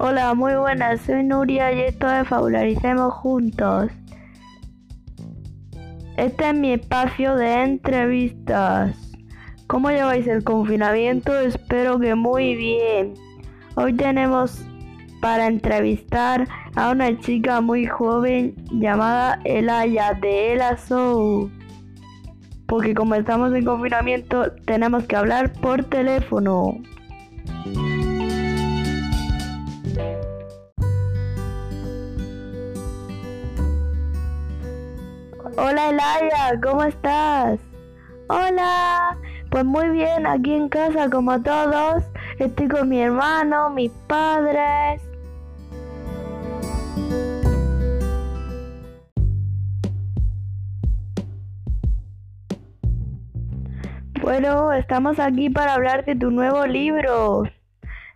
Hola, muy buenas, soy Nuria y esto es Fabularicemos Juntos. Este es mi espacio de entrevistas. ¿Cómo lleváis el confinamiento? Espero que muy bien. Hoy tenemos para entrevistar a una chica muy joven llamada Elaya de Ela. Porque como estamos en confinamiento tenemos que hablar por teléfono. Hola Elaya, ¿cómo estás? Hola, pues muy bien, aquí en casa como todos. Estoy con mi hermano, mis padres. Bueno, estamos aquí para hablar de tu nuevo libro.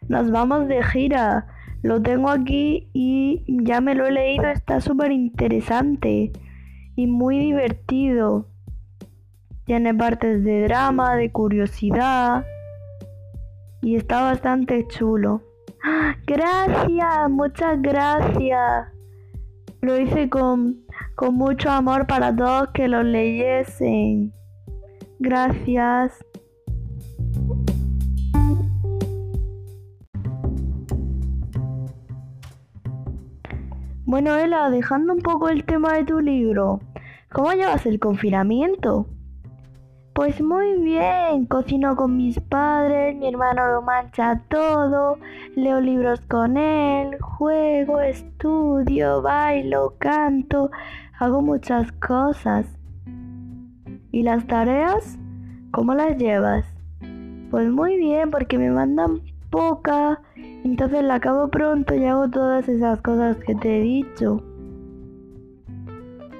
Nos vamos de gira. Lo tengo aquí y ya me lo he leído. Está súper interesante y muy divertido. Tiene partes de drama, de curiosidad y está bastante chulo. Gracias, muchas gracias. Lo hice con, con mucho amor para todos que lo leyesen. Gracias. Bueno, Ela, dejando un poco el tema de tu libro, ¿cómo llevas el confinamiento? Pues muy bien, cocino con mis padres, mi hermano lo mancha todo, leo libros con él, juego, estudio, bailo, canto, hago muchas cosas. ¿Y las tareas? ¿Cómo las llevas? Pues muy bien, porque me mandan poca, entonces la acabo pronto y hago todas esas cosas que te he dicho.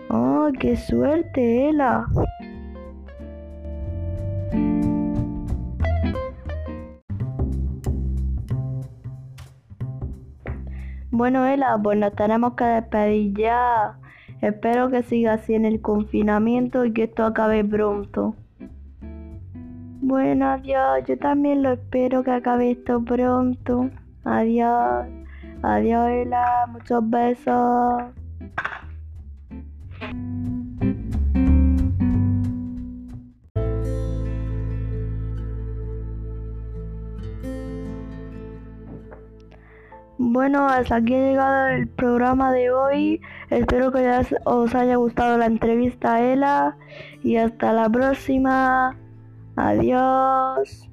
¡Oh, qué suerte, Ela! Bueno, Ela, pues nos tenemos que despedir ya. Espero que siga así en el confinamiento y que esto acabe pronto. Bueno, adiós. Yo también lo espero que acabe esto pronto. Adiós. Adiós, Ela. Muchos besos. Bueno, hasta aquí ha llegado el programa de hoy. Espero que os haya gustado la entrevista a Ela y hasta la próxima. Adiós.